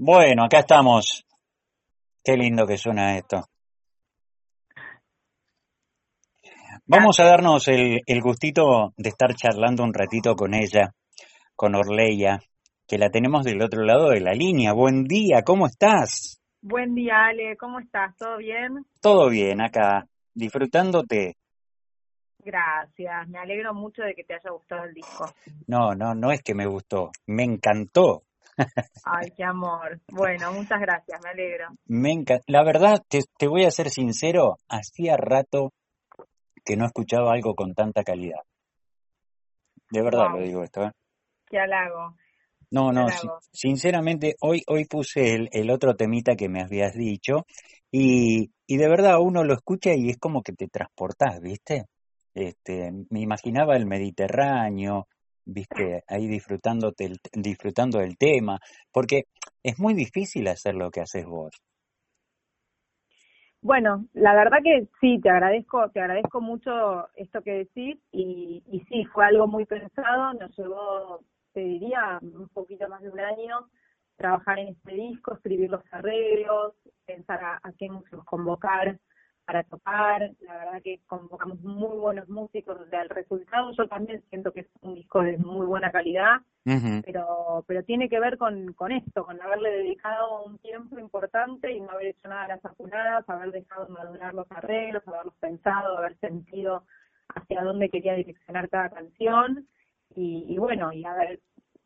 Bueno, acá estamos. Qué lindo que suena esto. Vamos a darnos el, el gustito de estar charlando un ratito con ella, con Orleya, que la tenemos del otro lado de la línea. Buen día, ¿cómo estás? Buen día, Ale, ¿cómo estás? ¿Todo bien? Todo bien acá, disfrutándote. Gracias, me alegro mucho de que te haya gustado el disco. No, no, no es que me gustó, me encantó. Ay, qué amor. Bueno, muchas gracias, me alegro. Me enca- La verdad, te, te voy a ser sincero, hacía rato que no escuchaba algo con tanta calidad. De verdad Wow, lo digo esto, ¿eh? qué halago, No, no, halago. sinceramente, hoy, hoy puse el, el otro temita que me habías dicho y, y de verdad uno lo escucha y es como que te transportás, ¿viste? Este, me imaginaba el Mediterráneo, ¿viste? Ahí disfrutándote disfrutando del tema, porque es muy difícil hacer lo que haces vos. Bueno, la verdad que sí, te agradezco, te agradezco mucho esto que decís y, y sí, fue algo muy pensado, nos llevó, te diría, un poquito más de un año trabajar en este disco, escribir los arreglos, pensar a, a qué músicos convocar para tocar, la verdad que convocamos muy buenos músicos, o sea, el resultado yo también siento que es un disco de muy buena calidad, pero pero tiene que ver con, con esto, con haberle dedicado un tiempo importante y no haber hecho nada a las apuradas, haber dejado madurar los arreglos, haberlos pensado, haber sentido hacia dónde quería direccionar cada canción y, y bueno, y haber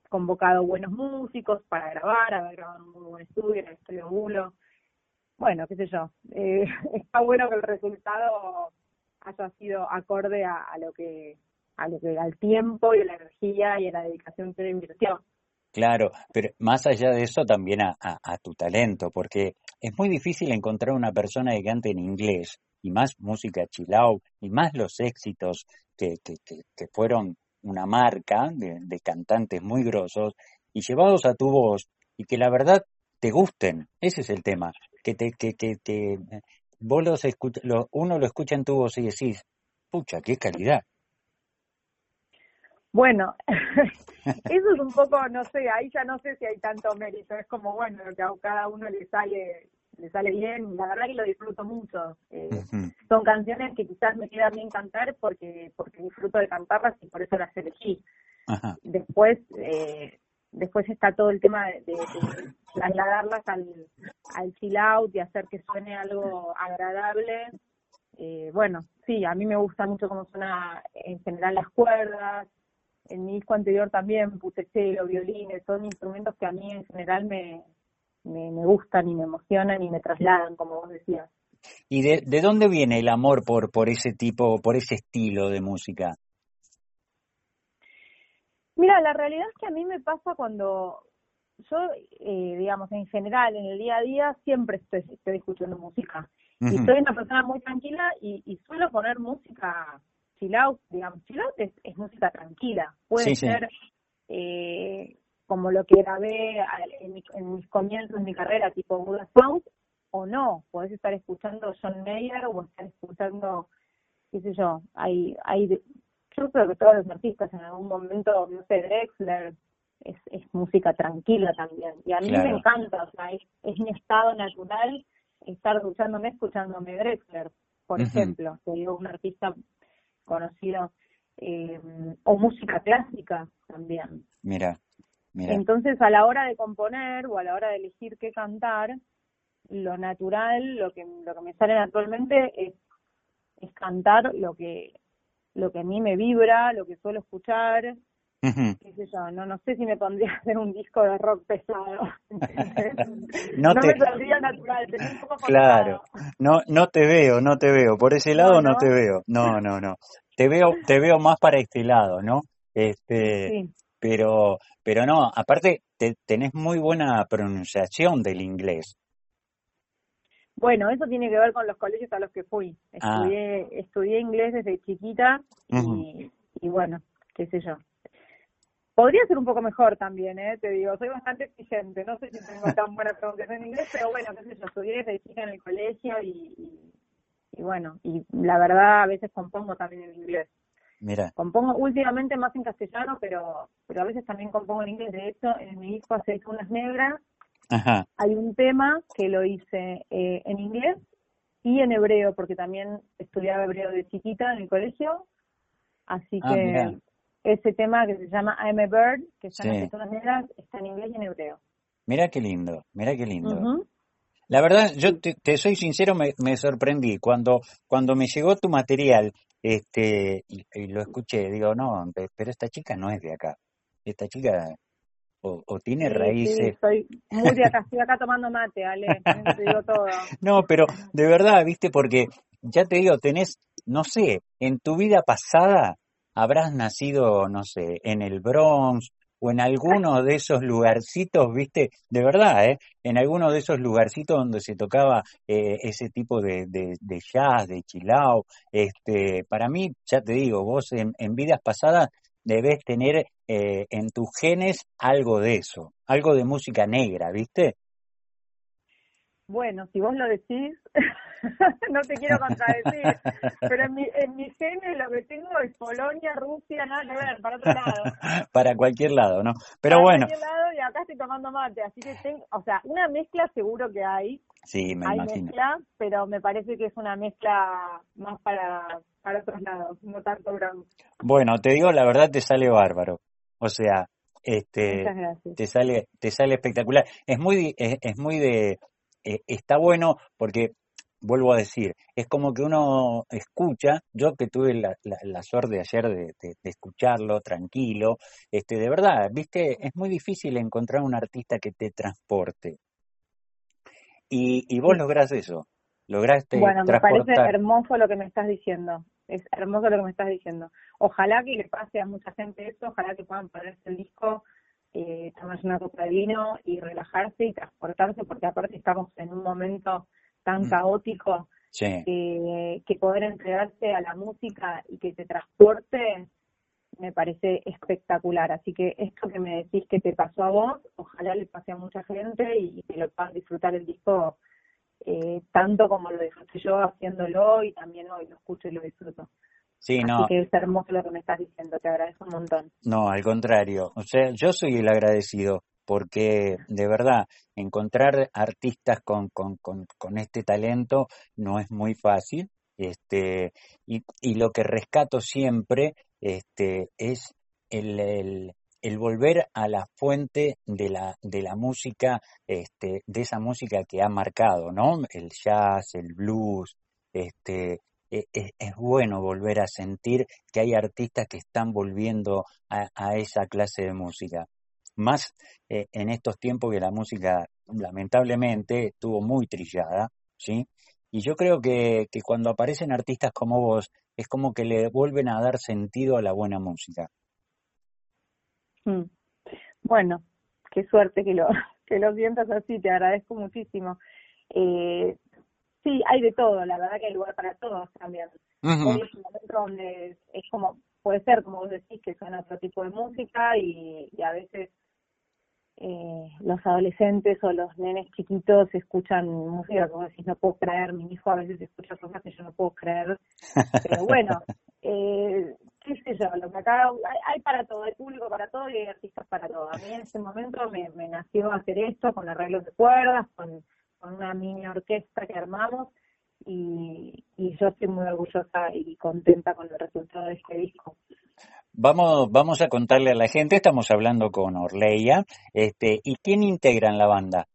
convocado buenos músicos para grabar, haber grabado en un muy buen estudio, en el estudio Bulo. Bueno, qué sé yo, eh, está bueno que el resultado haya sido acorde a, lo que a lo que al tiempo y a la energía y a la dedicación que le invirtió. Claro, pero más allá de eso también a, tu talento, porque es muy difícil encontrar una persona que cante en inglés y más música chill out y más los éxitos que, que, que, que fueron una marca de, de cantantes muy grosos y llevados a tu voz y que la verdad te gusten. Ese es el tema, que te que que, que vos los escuch- lo- uno lo escucha en tu voz y decís, pucha, qué calidad. Bueno, eso es un poco, no sé, ahí ya no sé si hay tanto mérito, es como, bueno, que a cada uno le sale le sale bien, la verdad que lo disfruto mucho. Eh, son canciones que quizás me quedan bien cantar porque porque disfruto de cantarlas y por eso las elegí. Ajá, Después eh, después está todo el tema de, trasladarlas al, al chill out y hacer que suene algo agradable. Eh, bueno, sí, a mí me gusta mucho cómo suena en general las cuerdas. En mi disco anterior también puse cello, violines, son instrumentos que a mí en general me, me, me gustan y me emocionan y me trasladan, como vos decías. ¿Y de, de dónde viene el amor por, por ese tipo, por ese estilo de música? Mira, la realidad es que a mí me pasa cuando yo, eh, digamos, en general, en el día a día, siempre estoy, estoy escuchando música. Y soy una persona muy tranquila y, y suelo poner música chill out, digamos, chill out es, es música tranquila. Puede Sí, sí. ser eh, como lo que grabé en, mi- en mis comienzos de mi carrera, tipo Buddha Sound, o no. Podés estar escuchando John Mayer o estar escuchando, qué sé yo, hay, hay yo creo que todos los artistas en algún momento, no sé, Drexler, es, es música tranquila también. Y a mí me encanta, o sea, es, es mi estado natural estar duchándome escuchándome Drexler, por ejemplo, que digo, un artista conocido, eh, o música clásica también. Mira, mira. Entonces, a la hora de componer o a la hora de elegir qué cantar, lo natural, lo que, lo que me sale naturalmente es, es cantar lo que, lo que a mí me vibra, lo que suelo escuchar, qué sé yo, no, no sé si me pondría a hacer un disco de rock pesado. No no te, me saldría natural, un poco claro, no, no te veo, no te veo. Por ese lado No, no te veo. No, no, no. Te veo, te veo más para este lado, ¿no? Este, sí. pero, pero no, aparte te, tenés muy buena pronunciación del inglés. Bueno, eso tiene que ver con los colegios a los que fui. Ah, Estudié, estudié inglés desde chiquita y, y bueno, qué sé yo. Podría ser un poco mejor también, ¿eh? Te digo, soy bastante exigente, no sé si tengo tan buena pronunciación en inglés, pero bueno, qué sé yo, estudié desde chica en el colegio y, y, y bueno, y la verdad a veces compongo también en inglés. Mira, Compongo últimamente más en castellano, pero pero a veces también compongo en inglés. De hecho, en mi disco hace unas negras Hay un tema que lo hice eh, en inglés y en hebreo, porque también estudiaba hebreo de chiquita en el colegio. Así ah, que ese tema que se llama I'm a Bird, que están las personas negras, está en inglés y en hebreo. Mira qué lindo, mira qué lindo. La verdad, yo te, soy sincero, me, me, sorprendí cuando cuando me llegó tu material, este, y, lo escuché, digo, no, pero esta chica no es de acá, esta chica o, tiene raíces. estoy muy de acá, estoy acá tomando mate, Ale, te digo todo. no, pero de verdad, viste, porque ya te digo, tenés, no sé, en tu vida pasada habrás nacido, no sé, en el Bronx o en alguno de esos lugarcitos, viste, de verdad, ¿eh? En alguno de esos lugarcitos donde se tocaba eh, ese tipo de, de, jazz, de chilao, este, para mí, ya te digo, vos en, en vidas pasadas debes tener eh, en tus genes algo de eso, algo de música negra, ¿viste? Bueno, si vos lo decís, no te quiero contradecir, pero en mi, en mi genes lo que tengo es Polonia, Rusia, nada que ver, para otro lado. para cualquier lado, ¿no? Pero para bueno. cualquier lado y acá estoy tomando mate, así que tengo, o sea, una mezcla seguro que hay. Sí, me hay imagino. mezcla, pero me parece que es una mezcla más para, para otros lados, no tanto gran. Bueno, te digo la verdad, te sale bárbaro. O sea, este, te sale, te sale espectacular. Es muy, es, es muy de, eh, está bueno porque, vuelvo a decir, es como que uno escucha, yo que tuve la, la, suerte ayer de, de, escucharlo tranquilo, este, de verdad, viste, es muy difícil encontrar un artista que te transporte. Y, y vos lográs eso, lograste Bueno, me parece hermoso lo que me estás diciendo, es hermoso lo que me estás diciendo. Ojalá que le pase a mucha gente eso, ojalá que puedan ponerse el disco eh, tomarse una copa de vino y relajarse y transportarse, porque aparte estamos en un momento tan mm. caótico que poder entregarse a la música y que te transporte me parece espectacular. Así que esto que me decís que te pasó a vos, ojalá le pase a mucha gente y que lo puedan disfrutar el disco eh, tanto como lo disfruté yo haciéndolo y también hoy lo escucho y lo disfruto. Sí, Así no. que es hermoso lo que me estás diciendo, te agradezco un montón. No, al contrario. O sea, yo soy el agradecido porque de verdad encontrar artistas con, con, con, con este talento no es muy fácil. Este, y, y lo que rescato siempre este, es el, el, el volver a la fuente de la, de la música, este, de esa música que ha marcado, ¿no? El jazz, el blues, este, e, e, es, bueno volver a sentir que hay artistas que están volviendo a, esa clase de música. Más eh, en estos tiempos que la música lamentablemente estuvo muy trillada, ¿sí? Y yo creo que, que cuando aparecen artistas como vos, es como que le vuelven a dar sentido a la buena música. Mm. Bueno, qué suerte que lo, que lo sientas así, te agradezco muchísimo. Eh, Sí, hay de todo, la verdad que hay lugar para todos también. Hoy es un momento donde es como, puede ser, como vos decís, que suena otro tipo de música y, y a veces eh, los adolescentes o los nenes chiquitos escuchan música como decís, no puedo creer, mi hijo a veces escucha cosas que yo no puedo creer, pero bueno, eh, qué sé yo, lo que acá hay, hay, para todo, hay público para todo y hay artistas para todo. A mí en ese momento me, me nació hacer esto con arreglos de cuerdas, con con una mini orquesta que armamos y, yo estoy muy orgullosa y contenta con el resultado de este disco. Vamos, vamos a contarle a la gente, estamos hablando con Orleia, este, ¿y quién integra en la banda?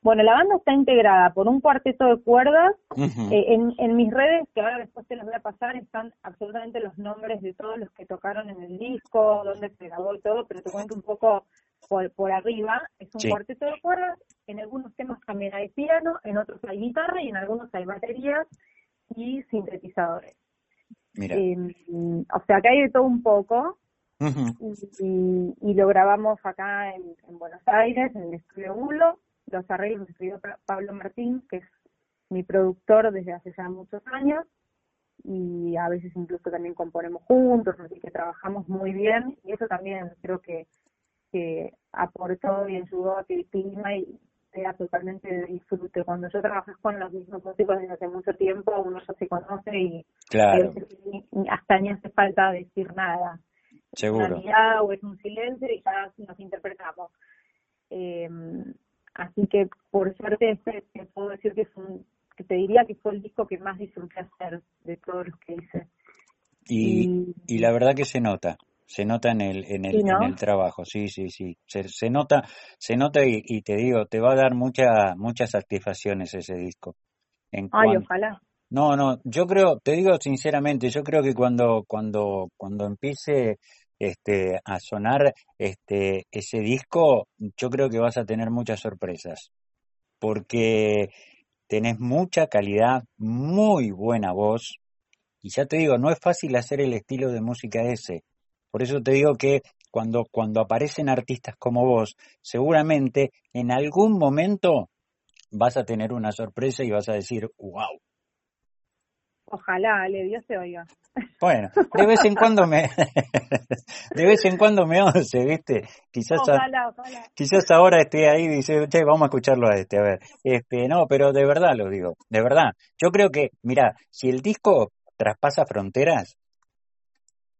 Bueno, la banda está integrada por un cuarteto de cuerdas. Eh, en, en mis redes, que ahora después te las voy a pasar, están absolutamente los nombres de todos los que tocaron en el disco, dónde se grabó y todo, pero te cuento un poco por, por arriba. Es un cuarteto de cuerdas. En algunos temas también hay piano, en otros hay guitarra y en algunos hay baterías y sintetizadores. Mira. Em, o sea, que hay de todo un poco. y, y, lo grabamos acá en, en Buenos Aires, en el estudio Bulo los arreglos los escribió Pablo Martín, que es mi productor desde hace ya muchos años, y a veces incluso también componemos juntos, así que trabajamos muy bien, y eso también creo que, que aportó y ayudó a que el clima y sea totalmente de disfrute. Cuando yo trabajo con los mismos músicos desde hace mucho tiempo, uno ya se conoce y hasta ni hace falta decir nada. Seguro. Una o es un silencio y ya nos interpretamos. Eh, así que por suerte este, te puedo decir que es un, que te diría que fue el disco que más disfruté hacer de todos los que hice. Y, y, la verdad que se nota, se nota en el, en el, en el trabajo, sí, sí, sí, se, se nota, se nota y, te digo, te va a dar mucha, muchas satisfacciones ese disco. En Ay, ojalá. No, no, yo creo, te digo sinceramente, yo creo que cuando, cuando, cuando empiece este, a sonar este, ese disco, yo creo que vas a tener muchas sorpresas, porque tenés mucha calidad, muy buena voz, y ya te digo, no es fácil hacer el estilo de música ese. Por eso te digo que cuando, cuando aparecen artistas como vos, seguramente en algún momento vas a tener una sorpresa y vas a decir, wow, Ojalá, le Dios te oiga. Bueno, de vez en cuando me, de vez en cuando me oye, ¿viste? Quizás, quizás ahora esté ahí y dice, che, vamos a escucharlo a este, a ver. Este, no, pero de verdad lo digo, de verdad. Yo creo que, mira, si el disco traspasa fronteras,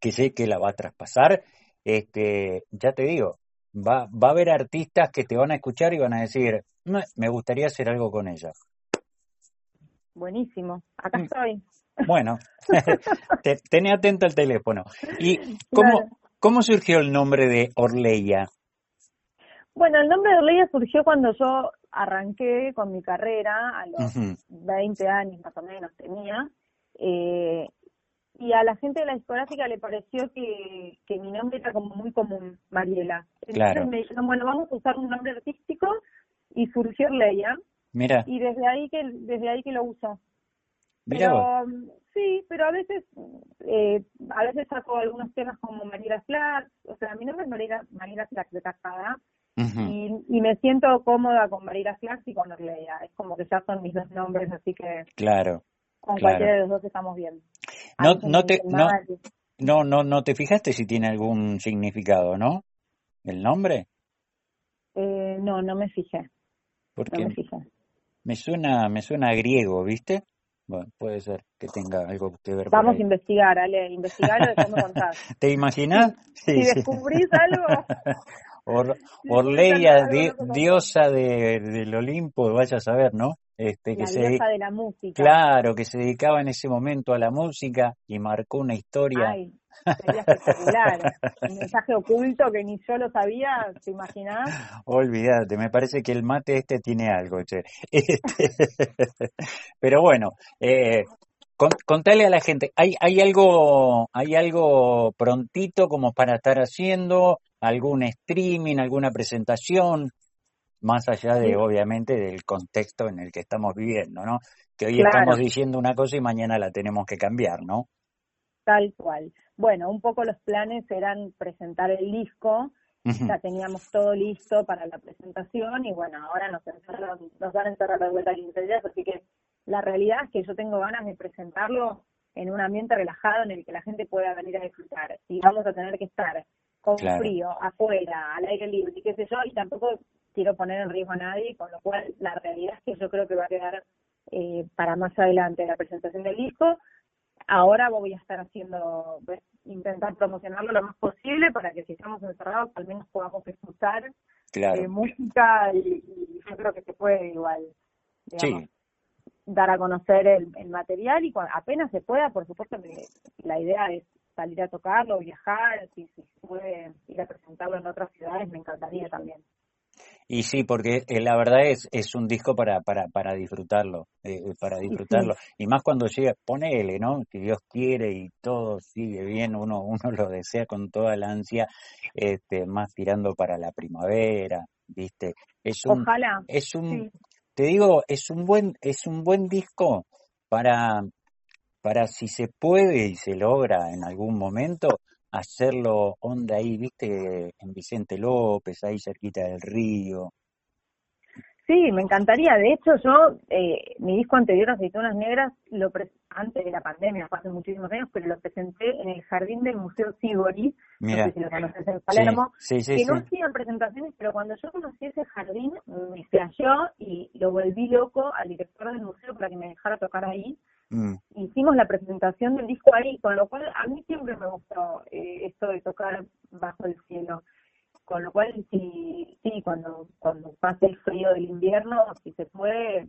que sé que la va a traspasar, este, ya te digo, va, va a haber artistas que te van a escuchar y van a decir, me gustaría hacer algo con ella. Buenísimo, acá mm. estoy. Bueno, ten atento el teléfono. ¿Y cómo, cómo surgió el nombre de Orleya? Bueno, el nombre de Orleya surgió cuando yo arranqué con mi carrera, a los 20 años más o menos tenía, eh, y a la gente de la discográfica le pareció que, que mi nombre era como muy común, Mariela. Entonces me dijeron, bueno, vamos a usar un nombre artístico, y surgió Orleya. Mira. Y desde ahí que, desde ahí que lo uso. pero, sí, pero a veces, eh, a veces saco algunos temas como María Flax, o sea, mi nombre es María, María Flax de casada, y, y, me siento cómoda con María Flax y con Orleia, es como que ya son mis dos nombres, así que claro, con cualquiera de los dos estamos bien. No, no te, no, no, no, no te fijaste si tiene algún significado, ¿no? ¿El nombre? Eh, no, no me fijé. Porque no me fijé. Me suena, me suena griego, ¿viste? Bueno, puede ser que tenga algo que ver. Vamos a investigar, Ale, investigar y después me contás. ¿Te imaginas? Sí, si descubrís algo. Orleia, diosa de, del Olimpo, vaya a saber, ¿no? Este, que se, de la música. Claro, que se dedicaba en ese momento a la música y marcó una historia. Ay, sería espectacular. Un mensaje oculto que ni yo lo sabía, ¿te imaginas? Olvídate, me parece que el mate este tiene algo, che. Este, pero bueno, eh, contale a la gente, ¿hay, ¿hay algo hay algo prontito como para estar haciendo? ¿Algún streaming, alguna presentación? Más allá de, obviamente, del contexto en el que estamos viviendo, ¿no? Que hoy estamos diciendo una cosa y mañana la tenemos que cambiar, ¿no? Tal cual. Bueno, un poco los planes eran presentar el disco, ya teníamos todo listo para la presentación y bueno, ahora nos, nos van a encerrar de vuelta 15 días, así que la realidad es que yo tengo ganas de presentarlo en un ambiente relajado en el que la gente pueda venir a disfrutar. Y vamos a tener que estar con frío, afuera, al aire libre y qué sé yo, y tampoco quiero poner en riesgo a nadie, con lo cual la realidad es que yo creo que va a quedar eh, para más adelante la presentación del disco. Ahora voy a estar haciendo, pues, intentar promocionarlo lo más posible para que si estamos encerrados al menos podamos escuchar eh, música y, yo creo que se puede igual dar a conocer el, material y apenas se pueda, por supuesto que la idea es salir a tocarlo, viajar, si, si se puede ir a presentarlo en otras ciudades, me encantaría también. Y sí, porque eh, la verdad es, es un disco para, para, para disfrutarlo, eh, eh, para disfrutarlo. Y más cuando llega, ponele, ¿no? Que Dios quiere y todo sigue bien, uno, uno lo desea con toda la ansia, este, más tirando para la primavera, ¿viste? Es un, Ojalá. Es un, te digo, es un buen, es un buen disco para, para si se puede y se logra en algún momento, hacerlo onda ahí, viste, en Vicente López, ahí cerquita del río. Sí, me encantaría. De hecho, yo, eh, mi disco anterior, Aceitunas Negras, lo antes de la pandemia, hace muchísimos años, pero lo presenté en el jardín del Museo Sibori, no sé si lo conoces en Palermo, que no hacían presentaciones, pero cuando yo conocí ese jardín, me flasheó y lo volví loco al director del museo para que me dejara tocar ahí. Mm. Hicimos la presentación del disco ahí, con lo cual a mí siempre me gustó eh, esto de tocar bajo el cielo. Con lo cual sí, sí cuando, cuando pase el frío del invierno, si se puede,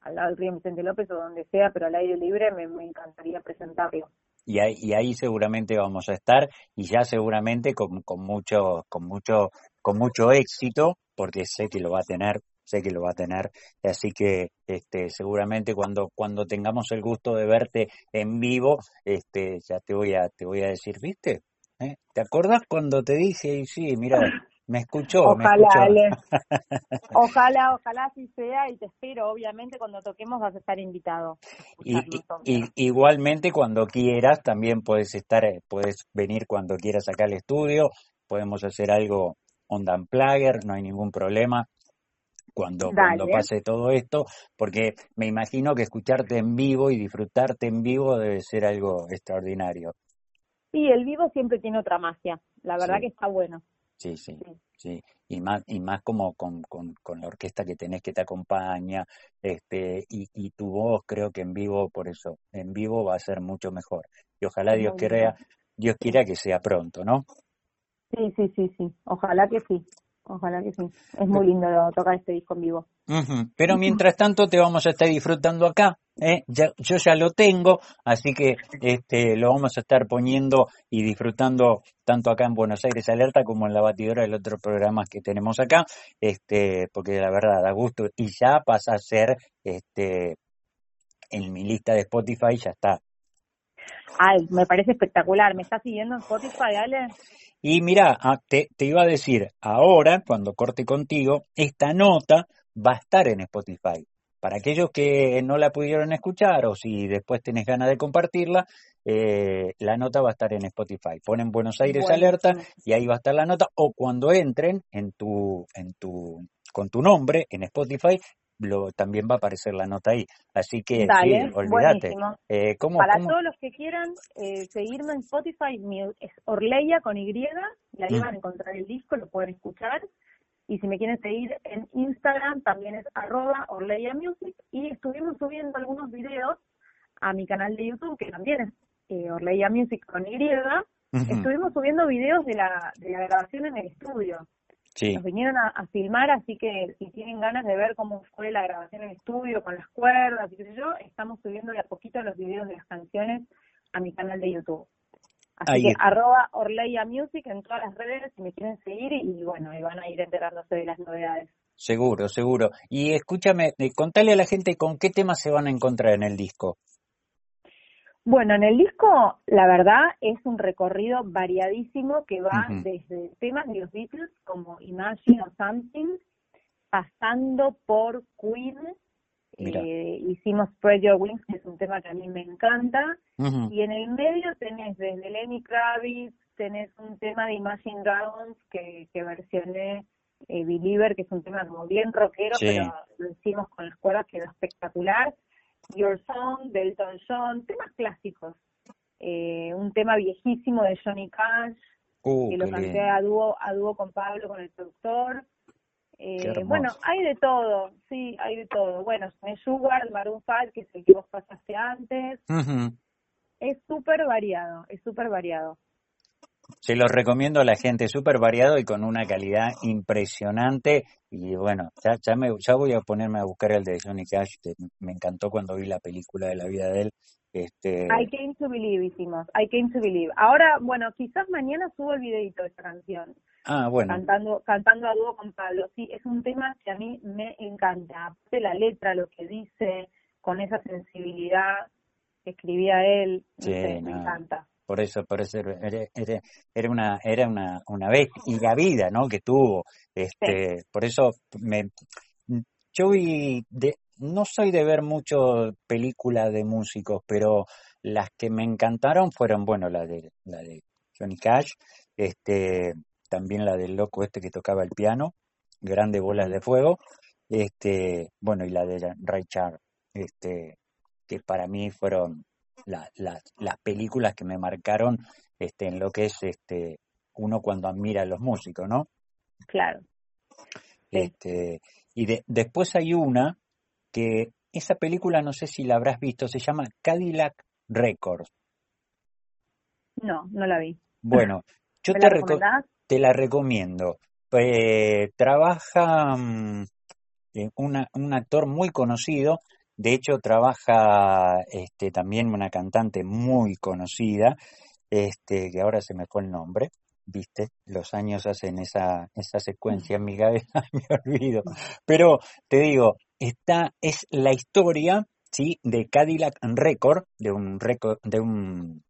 al lado del río Vicente López o donde sea, pero al aire libre, me, me encantaría presentarlo. Y ahí, y ahí seguramente vamos a estar y ya seguramente con, con mucho con mucho con mucho éxito porque sé que lo va a tener sé que lo va a tener así que este seguramente cuando cuando tengamos el gusto de verte en vivo este ya te voy a te voy a decir viste ¿Eh? te acordás cuando te dije y sí mira me escuchó, ojalá, me ojalá, ojalá así sea y te espero, obviamente cuando toquemos vas a estar invitado. Y, igualmente cuando quieras también puedes estar, eh, puedes venir cuando quieras acá al estudio, podemos hacer algo on Plagger, no hay ningún problema. Cuando, cuando pase todo esto, porque me imagino que escucharte en vivo y disfrutarte en vivo debe ser algo extraordinario. Sí, el vivo siempre tiene otra magia, la verdad que está bueno. Sí, sí, sí, Y más, y más como con, con, con, la orquesta que tenés que te acompaña, este, y, y tu voz creo que en vivo, por eso, en vivo va a ser mucho mejor. Y ojalá Dios quiera, Dios quiera que sea pronto, ¿no? Sí, sí, sí, sí. Ojalá que sí. Ojalá que sí. Es muy lindo tocar este disco en vivo. Pero mientras tanto te vamos a estar disfrutando acá. ¿eh? Ya, yo ya lo tengo, así que este, lo vamos a estar poniendo y disfrutando tanto acá en Buenos Aires Alerta como en la batidora del otro programa que tenemos acá, este, porque la verdad da gusto y ya pasa a ser este, en mi lista de Spotify, ya está. Ay, me parece espectacular. ¿Me estás siguiendo en Spotify, Ale? Y mira, ah, te, te iba a decir, ahora, cuando corte contigo, esta nota va a estar en Spotify. Para aquellos que no la pudieron escuchar o si después tenés ganas de compartirla, eh, la nota va a estar en Spotify. Ponen Buenos Aires Alerta y ahí va a estar la nota. O cuando entren en tu, en tu, con tu nombre en Spotify, lo, también va a aparecer la nota ahí. Así que sí, olvídate. Eh, Para todos los que quieran eh, seguirme en Spotify, es Orleya con Y, y ahí mm. van a encontrar el disco, lo pueden escuchar. Y si me quieren seguir en Instagram, también es arroba Orleya Music. Y estuvimos subiendo algunos videos a mi canal de YouTube, que también es eh, Orleya Music con Y. Estuvimos subiendo videos de la, de la grabación en el estudio. Nos vinieron a, filmar, así que si tienen ganas de ver cómo fue la grabación en estudio con las cuerdas y qué sé yo, estamos subiendo de a poquito los videos de las canciones a mi canal de YouTube. Así que arroba Orleia Music en todas las redes si me quieren seguir y, bueno, y van a ir enterándose de las novedades. Seguro, seguro. Y escúchame, eh, contale a la gente con qué temas se van a encontrar en el disco. Bueno, en el disco, la verdad, es un recorrido variadísimo que va desde temas de los Beatles como Imagine o Something, pasando por Queen. Eh, hicimos Spread Your Wings, que es un tema que a mí me encanta. Y en el medio tenés desde Lenny Kravitz, tenés un tema de Imagine Dragons que, que versioné eh, Believer, que es un tema como bien rockero, pero lo hicimos con las cuerdas, quedó espectacular. Your Song de Elton John, temas clásicos. Eh, un tema viejísimo de Johnny Cash, uh, que lo canté a dúo, a dúo con Pablo, con el productor. Eh, bueno, hay de todo, sí, hay de todo. Bueno, Sugar, Maroon 5, que es el que vos pasaste antes. Es súper variado, es súper variado. Se los recomiendo a la gente, súper variado y con una calidad impresionante. Y bueno, ya, ya, me, ya voy a ponerme a buscar el de Johnny Cash, que me encantó cuando vi la película de la vida de él. Este... I came to believe, hicimos, I came to believe. Ahora, bueno, quizás mañana subo el videito de esta canción. Ah, bueno. Cantando, cantando a dúo con Pablo. Sí, es un tema que a mí me encanta. De la letra, lo que dice, con esa sensibilidad que escribía él, me encanta por eso, por eso era, era, una, era una, una vez y la vida, ¿no? Que tuvo, este, por eso me, yo vi, de, no soy de ver mucho películas de músicos, pero las que me encantaron fueron, bueno, la de, la de Johnny Cash, este, también la del loco este que tocaba el piano, Grande Bolas de Fuego, este, bueno, y la de Ray Charles, este, que para mí fueron la, las películas que me marcaron este, en lo que es este uno cuando admira a los músicos, ¿no? Claro. Este, y de, después hay una que esa película no sé si la habrás visto, se llama Cadillac Records. No, no la vi. Bueno, yo te te la recomiendo. Eh, trabaja mm, una, un actor muy conocido, de hecho trabaja este, también una cantante muy conocida, este, que ahora se me fue el nombre, viste, los años hacen esa, esa secuencia en mi cabeza, me olvido. Pero te digo, esta es la historia, ¿sí? De Cadillac Record, de un, record, de un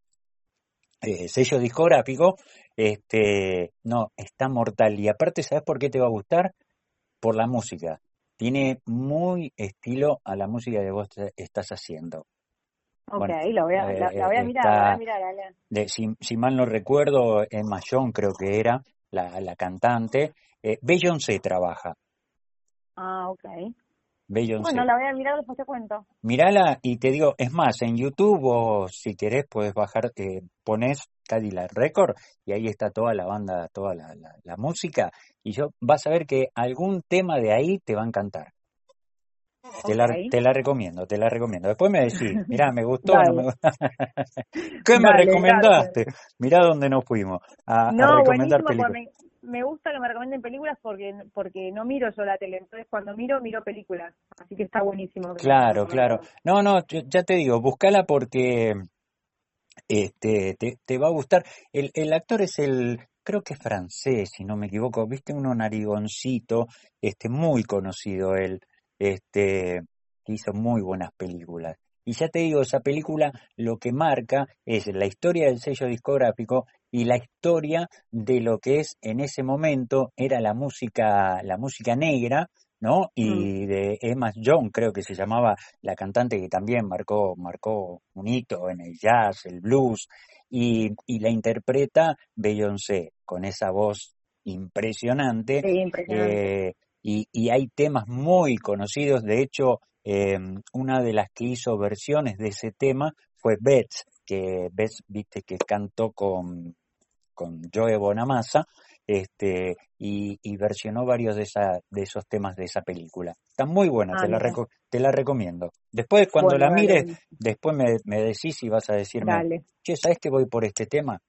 eh, sello discográfico, este, no, está mortal. Y aparte, ¿sabes por qué te va a gustar? Por la música. Tiene muy estilo a la música que vos estás haciendo. Ok, lo voy a, la, voy a eh, mirar, la voy a mirar, De, si, si, mal no recuerdo, Emma John creo que era la, la cantante. Eh, Beyoncé trabaja. Ah, ok. Bueno, la voy a mirar, después te cuento. Mirala y te digo, es más, en YouTube o si querés puedes bajar, eh, pones Cadillac Record y ahí está toda la banda, toda la, la, música y yo vas a ver que algún tema de ahí te va a encantar. Te, la, te la recomiendo, te la recomiendo. Después me decís, mirá, me gustó, no me gustó. ¿Qué me recomendaste? Mirá dónde nos fuimos a, recomendar películas me gusta que me recomienden películas porque porque no miro yo la tele, entonces cuando miro, miro películas, así que está buenísimo. Claro, claro. No, no, ya te digo, búscala porque este te, te va a gustar. El, el actor es el, creo que es francés, si no me equivoco, viste uno narigoncito, este, muy conocido él, este, hizo muy buenas películas. Y ya te digo, esa película lo que marca es la historia del sello discográfico y la historia de lo que es en ese momento era la música, la música negra, ¿no? Y mm. de Emma John, creo que se llamaba la cantante que también marcó, marcó un hito en el jazz, el blues, y, y la interpreta Beyoncé, con esa voz impresionante. Eh, y, y, hay temas muy conocidos, de hecho, eh, una de las que hizo versiones de ese tema fue Beth, que Beth, viste, que cantó con, con Joe Bonamassa, este, y, y, versionó varios de, esa, de esos temas de esa película. Está muy buena, te, la te la recomiendo. Después, cuando la mires, después me, me, decís y vas a decirme, dale. che, ¿sabes que voy por este tema?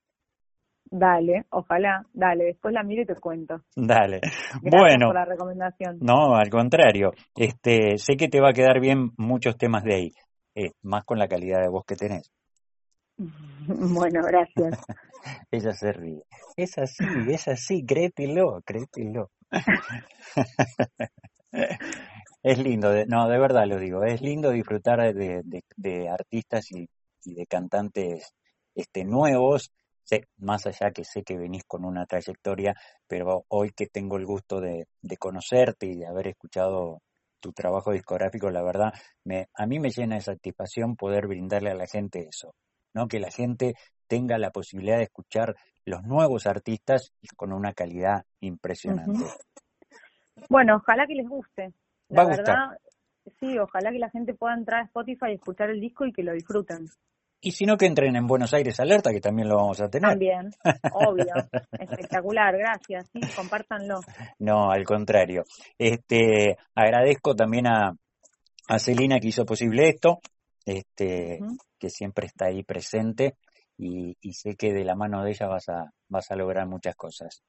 Dale, ojalá, dale, después la miro y te cuento. Dale. bueno. por la recomendación. No, al contrario. Este, sé que te va a quedar bien muchos temas de ahí, eh, más con la calidad de voz que tenés. Bueno, gracias. Ella se ríe. Es así, es así, créetelo, créetelo. es lindo, no, de verdad lo digo, es lindo disfrutar de, de, artistas y, de cantantes este, nuevos, sé, más allá que sé que venís con una trayectoria, pero hoy que tengo el gusto de, de conocerte y de haber escuchado tu trabajo discográfico, la verdad, me, a mí me llena de satisfacción poder brindarle a la gente eso, ¿no? Que la gente tenga la posibilidad de escuchar los nuevos artistas con una calidad impresionante. Bueno, ojalá que les guste. La verdad, sí, ojalá que la gente pueda entrar a Spotify y escuchar el disco y que lo disfruten. Y si no, que entren en Buenos Aires Alerta, que también lo vamos a tener. También, obvio. Espectacular, gracias. Sí, compártanlo. No, al contrario. Este, agradezco también a, a Celina que hizo posible esto, este, que siempre está ahí presente y, y, sé que de la mano de ella vas a, vas a lograr muchas cosas.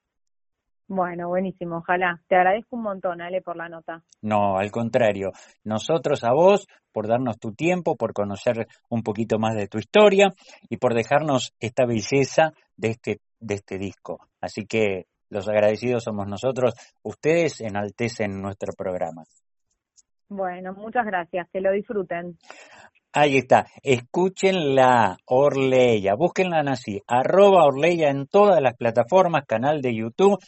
Bueno, buenísimo, ojalá. Te agradezco un montón, Ale, por la nota. No, al contrario. Nosotros a vos por darnos tu tiempo, por conocer un poquito más de tu historia y por dejarnos esta belleza de este, de este disco. Así que los agradecidos somos nosotros. Ustedes enaltecen nuestro programa. Bueno, muchas gracias. Que lo disfruten. Ahí está. Escúchenla, Orleya. Búsquenla así. Arroba Orleya en todas las plataformas, canal de YouTube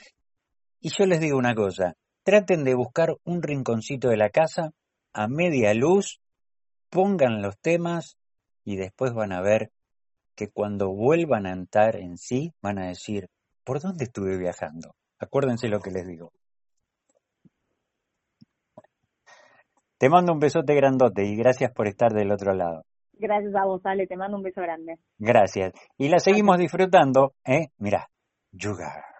y yo les digo una cosa, traten de buscar un rinconcito de la casa a media luz, pongan los temas y después van a ver que cuando vuelvan a entrar en sí van a decir, ¿por dónde estuve viajando? Acuérdense lo que les digo. Te mando un besote grandote y gracias por estar del otro lado. Gracias a vos, Ale, te mando un beso grande. Gracias. Y la seguimos disfrutando, ¿eh? Mirá, Yugar.